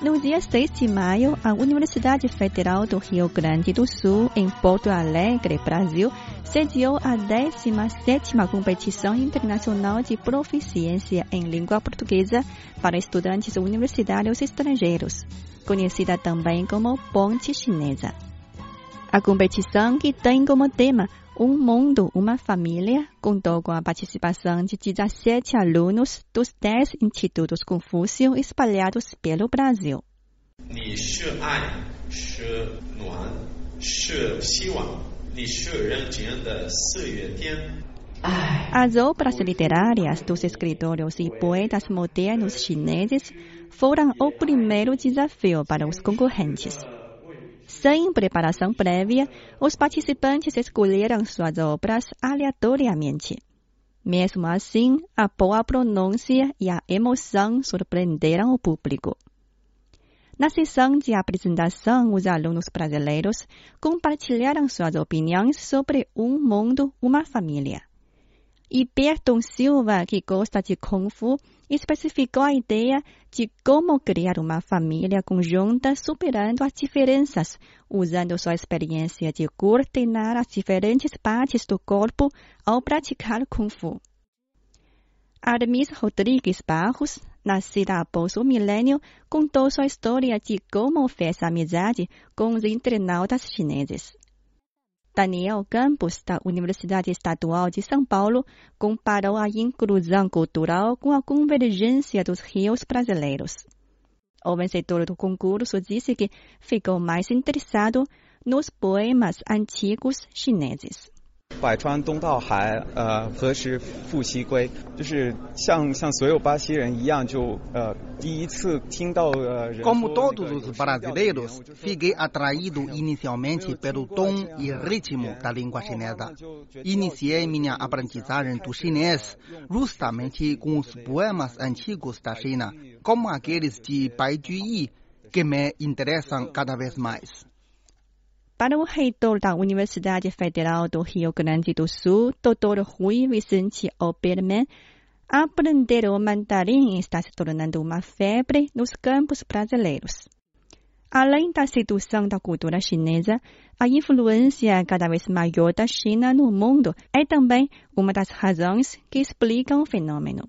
No dia 6 de maio, a Universidade Federal do Rio Grande do Sul, em Porto Alegre, Brasil, sediou a 17ª Competição Internacional de Proficiência em Língua Portuguesa para estudantes universitários estrangeiros, conhecida também como Ponte Chinesa. A competição, que tem como tema um mundo, uma família, contou com a participação de 17 alunos dos 10 institutos Confúcio espalhados pelo Brasil. As obras literárias dos escritores e poetas modernos chineses foram o primeiro desafio para os concorrentes. Sem preparação prévia, os participantes escolheram suas obras aleatoriamente. Mesmo assim, a boa pronúncia e a emoção surpreenderam o público. Na sessão de apresentação, os alunos brasileiros compartilharam suas opiniões sobre um mundo, uma família. E Berton Silva, que gosta de Kung Fu, especificou a ideia de como criar uma família conjunta superando as diferenças, usando sua experiência de coordenar as diferentes partes do corpo ao praticar Kung Fu. Armis Rodrigues Barros, nascida após o milênio, contou sua história de como fez amizade com os internautas chineses. Daniel Campos, da Universidade Estadual de São Paulo, comparou a inclusão cultural com a convergência dos rios brasileiros. O vencedor do concurso disse que ficou mais interessado nos poemas antigos chineses. 百川东到海，呃，何时复西归？就是像像所有巴西人一样，就呃第一次听到呃人 Como 说那 todos 个 os 有时 brasileiros, fiquei atraído inicialmente pelo tom e ritmo da língua chinesa. Iniciei minha aprendizagem do chinês justamente com os poemas antigos da China, como aqueles de Bai Juyi, que me interessam cada vez mais. Para o reitor da Universidade Federal do Rio Grande do Sul, Dr. Rui Vicente Oberman, aprender o mandarim está se tornando uma febre nos campos brasileiros. Além da sedução da cultura chinesa, a influência cada vez maior da China no mundo é também uma das razões que explicam o fenômeno.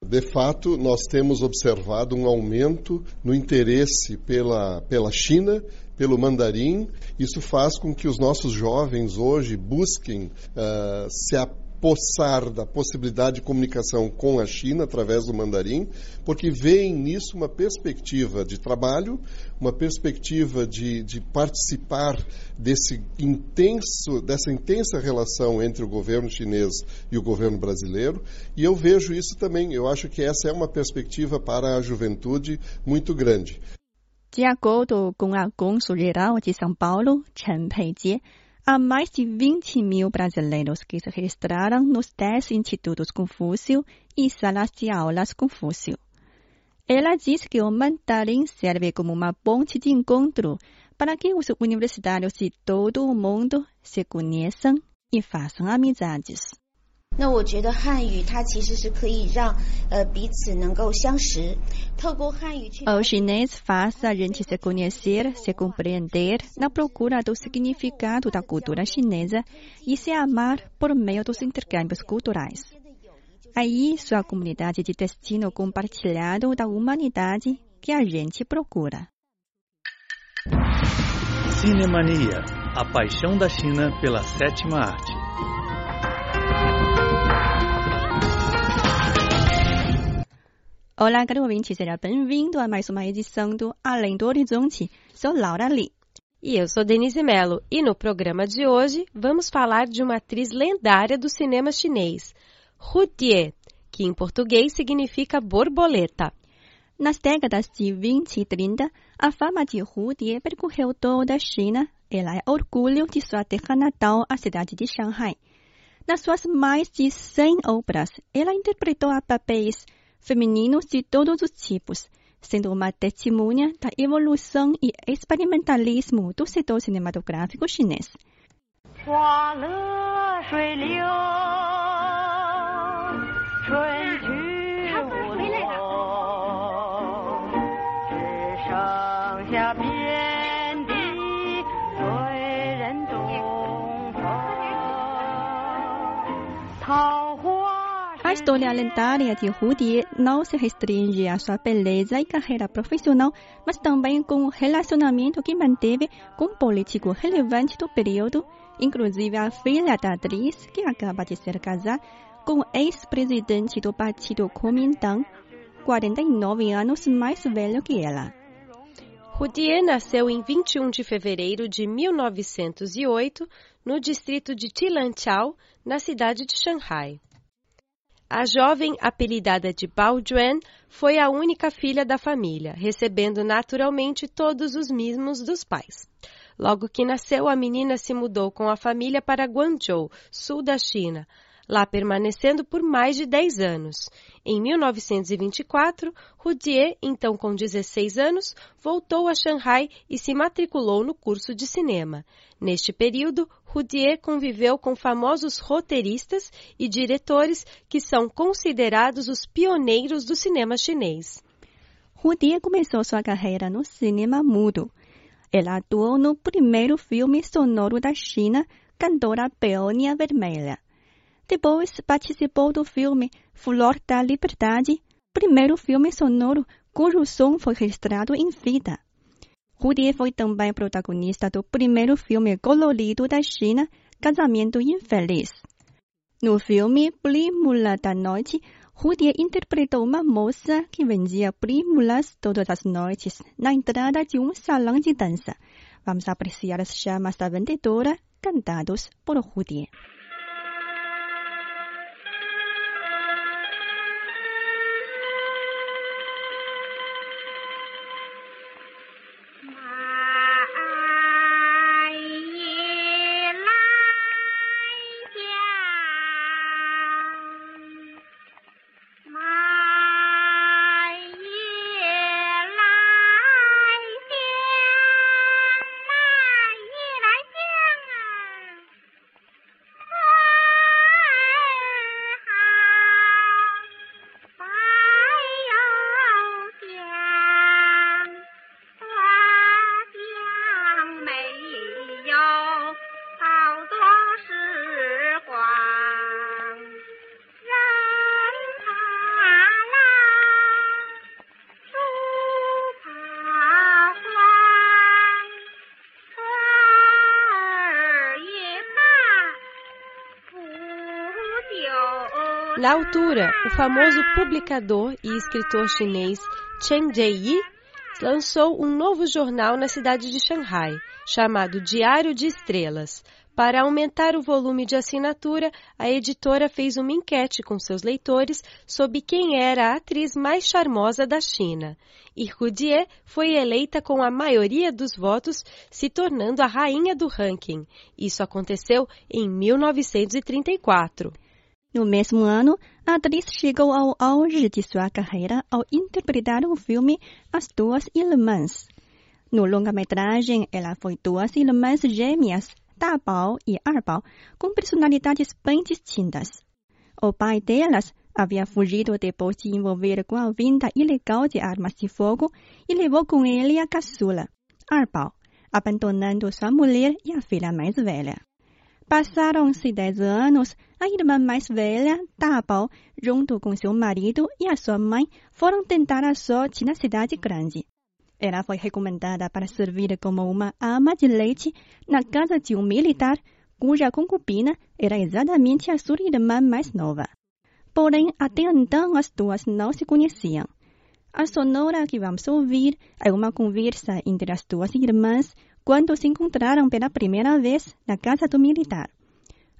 De fato, nós temos observado um aumento no interesse pela, pela China, pelo mandarim. Isso faz com que os nossos jovens hoje busquem ah, se apossar da possibilidade de comunicação com a China através do mandarim, porque veem nisso uma perspectiva de trabalho, uma perspectiva de, de participar desse intenso, dessa intensa relação entre o governo chinês e o governo brasileiro. E eu vejo isso também. Eu acho que essa é uma perspectiva para a juventude muito grande. De acordo com a Cônsul-Geral de São Paulo, Chen Peijie, há mais de 20 mil brasileiros que se registraram nos 10 institutos Confúcio e salas de aulas Confúcio. Ela diz que o mandarim serve como uma ponte de encontro para que os universitários de todo o mundo se conheçam e façam amizades. 那我觉得汉语它其实是可以让呃彼此能够相识，透过汉语去 O chinês faz a gente se conhecer, se compreender na procura do significado da cultura chinesa e se amar por meio dos intercâmbios culturais. É isso a comunidade de destino compartilhado da humanidade que a gente procura. Cinemania, a paixão da China pela sétima arte. Olá, caro ouvinte, seja bem-vindo a mais uma edição do Além do Horizonte. Sou Laura Lee. E eu sou Denise Mello, e no programa de hoje vamos falar de uma atriz lendária do cinema chinês, Hu Tie, que em português significa borboleta. Nas décadas de 20 e 30, a fama de Hu Tie percorreu toda a China, ela é orgulho de sua terra natal, a cidade de Shanghai. Nas suas mais de 100 obras, ela interpretou a papéis femininos de todos os tipos, sendo uma testemunha da evolução e experimentalismo do setor cinematográfico chinês. 花乐水流， A história lendária de Rudy não se restringe à sua beleza e carreira profissional, mas também com o relacionamento que manteve com um político relevante do período, inclusive a filha da atriz, que acaba de ser casada com o ex-presidente do partido Kuomintang, 49 anos mais velho que ela. Rudier nasceu em 21 de fevereiro de 1908 no distrito de Tilanchao, na cidade de Shanghai. A jovem, apelidada de Bao Juan, foi a única filha da família, recebendo naturalmente todos os mimos dos pais. Logo que nasceu, a menina se mudou com a família para Guangzhou, sul da China, lá permanecendo por mais de 10 anos. Em 1924, Rudier, então com 16 anos, voltou a Shanghai e se matriculou no curso de cinema. Neste período, Rudier conviveu com famosos roteiristas e diretores que são considerados os pioneiros do cinema chinês. Rudier começou sua carreira no cinema mudo. Ela atuou no primeiro filme sonoro da China, Cantora Peônia Vermelha. Depois participou do filme Flor da Liberdade, primeiro filme sonoro cujo som foi registrado em vida. Rudier foi também protagonista do primeiro filme colorido da China, Casamento Infeliz. No filme Prímula da Noite, Rudier interpretou uma moça que vendia prímulas todas as noites na entrada de um salão de dança. Vamos apreciar as chamas da vendedora cantados por Rudier. Na altura, o famoso publicador e escritor chinês Chen Jieyi lançou um novo jornal na cidade de Shanghai, chamado Diário de Estrelas. Para aumentar o volume de assinatura, a editora fez uma enquete com seus leitores sobre quem era a atriz mais charmosa da China. E Rudier foi eleita com a maioria dos votos, se tornando a rainha do ranking. Isso aconteceu em 1934. No mesmo ano, a atriz chegou ao auge de sua carreira ao interpretar o filme As Duas Irmãs. No longa-metragem, ela foi duas irmãs gêmeas, Da Bao e Ar Bao, com personalidades bem distintas. O pai delas havia fugido depois de envolver com a venda ilegal de armas de fogo e levou com ele a caçula, Ar Bao, abandonando sua mulher e a filha mais velha. Passaram-se dez anos, a irmã mais velha, Da Bao, junto com seu marido e a sua mãe, foram tentar a sorte na cidade grande. Ela foi recomendada para servir como uma ama de leite na casa de um militar, cuja concubina era exatamente a sua irmã mais nova. Porém, até então as duas não se conheciam. A sonora que vamos ouvir é uma conversa entre as duas irmãs quando se encontraram pela primeira vez na casa do militar.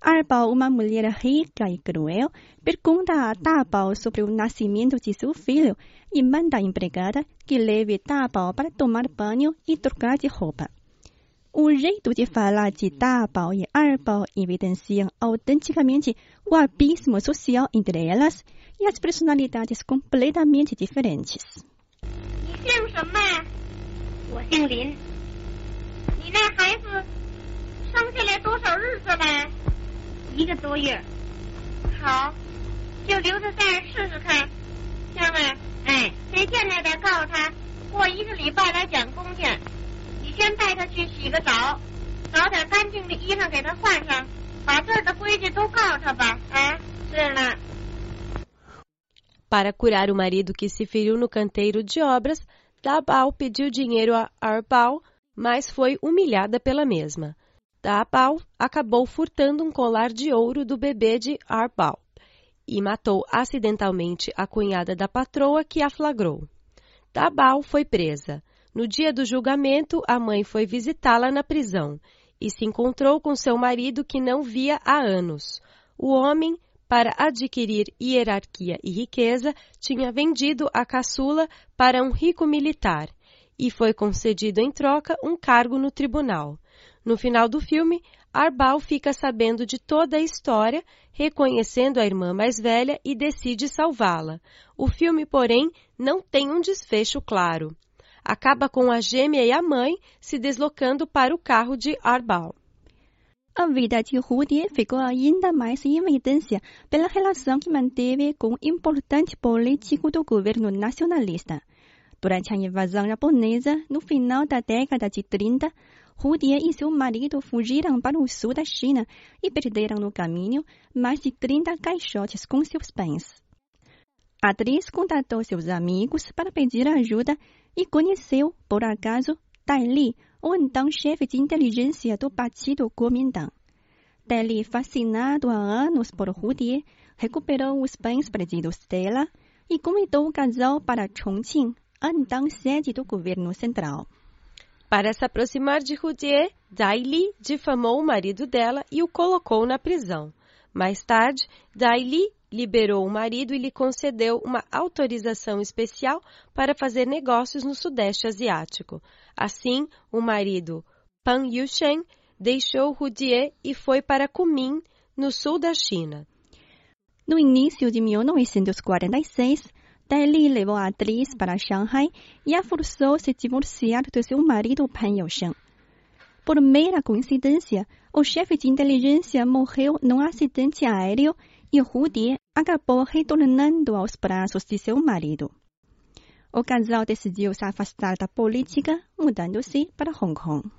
Arbao, uma mulher rica e cruel, pergunta a Dabao sobre o nascimento de seu filho e manda a empregada que leve Dabao para tomar banho e trocar de roupa. O jeito de falar de Dabao e Arbao evidenciam autenticamente o abismo social entre elas e as personalidades completamente diferentes. 你姓什么？我姓林。你那孩子生下来多少日子了？ 一个多月。好，就留在这儿试试看。香儿，哎，谁见来的告诉他，过一个礼拜来讲工去。你先带他去洗个澡，找点干净的衣裳给他换上，把这儿的规矩都告诉他吧。啊，是了。Para curar o marido que se feriu no canteiro de obras, Dabal pediu dinheiro a Arbal, mas foi humilhada pela mesma. Dabal acabou furtando um colar de ouro do bebê de Arbal e matou acidentalmente a cunhada da patroa que a flagrou. Dabal foi presa. No dia do julgamento, a mãe foi visitá-la na prisão e se encontrou com seu marido que não via há anos. O homem para adquirir hierarquia e riqueza, tinha vendido a caçula para um rico militar e foi concedido em troca um cargo no tribunal. No final do filme, Arbal fica sabendo de toda a história, reconhecendo a irmã mais velha e decide salvá-la. O filme, porém, não tem um desfecho claro. Acaba com a gêmea e a mãe se deslocando para o carro de Arbal. A vida de Rudy ficou ainda mais em evidência pela relação que manteve com um importante político do governo nacionalista. Durante a invasão japonesa, no final da década de 30, Rudy e seu marido fugiram para o sul da China e perderam no caminho mais de 30 caixotes com seus bens. A atriz contatou seus amigos para pedir ajuda e conheceu, por acaso, Dai Li, o então chefe de inteligência do Partido Kuomintang. Dali, fascinado há anos por Rudy, recuperou os bens perdidos dela e convidou o casal para Chongqing, então sede do governo central. Para se aproximar de Rudier, Dai Li difamou o marido dela e o colocou na prisão. Mais tarde, Dai Li liberou o marido e lhe concedeu uma autorização especial para fazer negócios no Sudeste Asiático. Assim, o marido, Pan Yushen, deixou Rudier e foi para Kunming, no sul da China. No início de 1946, Dali levou a atriz para Shanghai e a forçou se divorciar do seu marido Pan Yousheng. Por mera coincidência, o chefe de inteligência morreu num acidente aéreo e Rudy acabou retornando aos braços de seu marido. O casal decidiu se afastar da política, mudando-se para Hong Kong.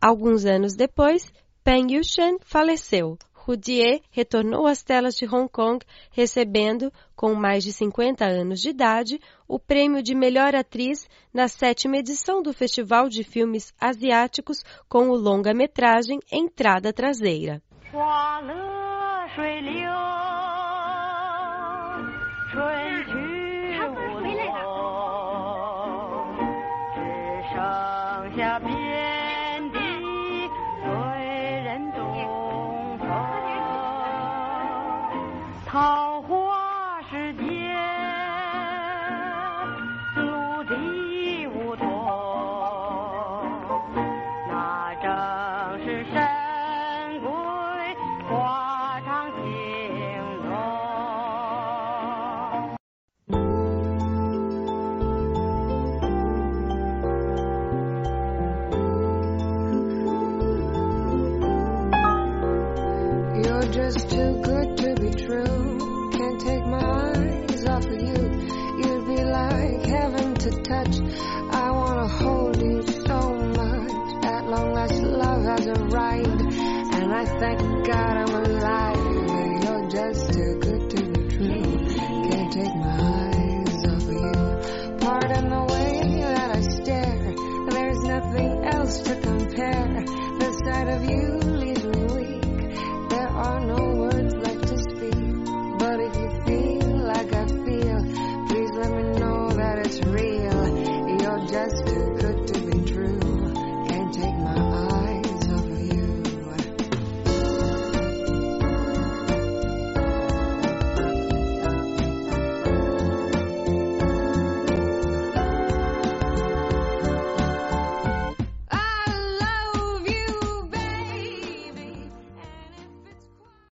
Alguns anos depois, Peng Yushan faleceu. Rudier retornou às telas de Hong Kong, recebendo, com mais de 50 anos de idade, o prêmio de melhor atriz na sétima edição do Festival de Filmes Asiáticos com o longa-metragem Entrada Traseira.